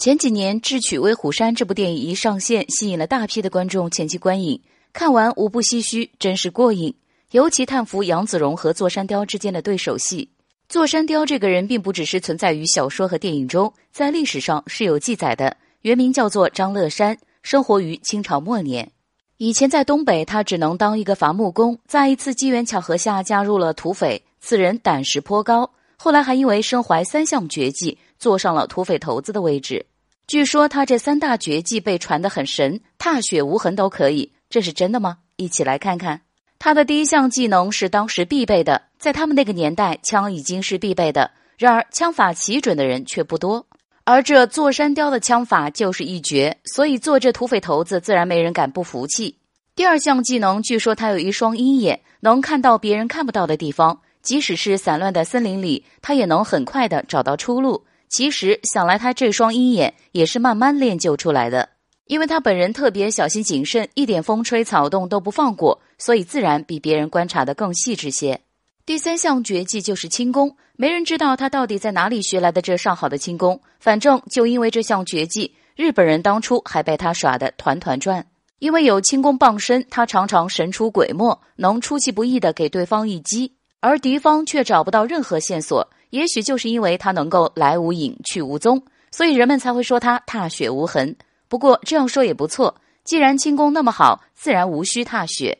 前几年《智取威虎山》这部电影一上线，吸引了大批的观众前去观影，看完无不唏嘘，真是过瘾。尤其叹服杨子荣和座山雕之间的对手戏。座山雕这个人并不只是存在于小说和电影中，在历史上是有记载的。原名叫做张乐山，生活于清朝末年。以前在东北，他只能当一个伐木工，在一次机缘巧合下加入了土匪。此人胆识颇高，后来还因为身怀三项绝技，坐上了土匪头子的位置。据说他这三大绝技被传得很神，踏雪无痕都可以，这是真的吗？一起来看看。他的第一项技能是当时必备的，在他们那个年代，枪已经是必备的。然而枪法奇准的人却不多，而这座山雕的枪法就是一绝，所以做这土匪头子自然没人敢不服气。第二项技能，据说他有一双鹰眼，能看到别人看不到的地方，即使是散乱的森林里，他也能很快的找到出路。其实想来，他这双鹰眼也是慢慢练就出来的，因为他本人特别小心谨慎，一点风吹草动都不放过，所以自然比别人观察的更细致些。第三项绝技就是轻功，没人知道他到底在哪里学来的这上好的轻功，反正就因为这项绝技，日本人当初还被他耍得团团转。因为有轻功傍身，他常常神出鬼没，能出其不意的给对方一击，而敌方却找不到任何线索。也许就是因为他能够来无影去无踪，所以人们才会说他踏雪无痕。不过这样说也不错，既然轻功那么好，自然无需踏雪。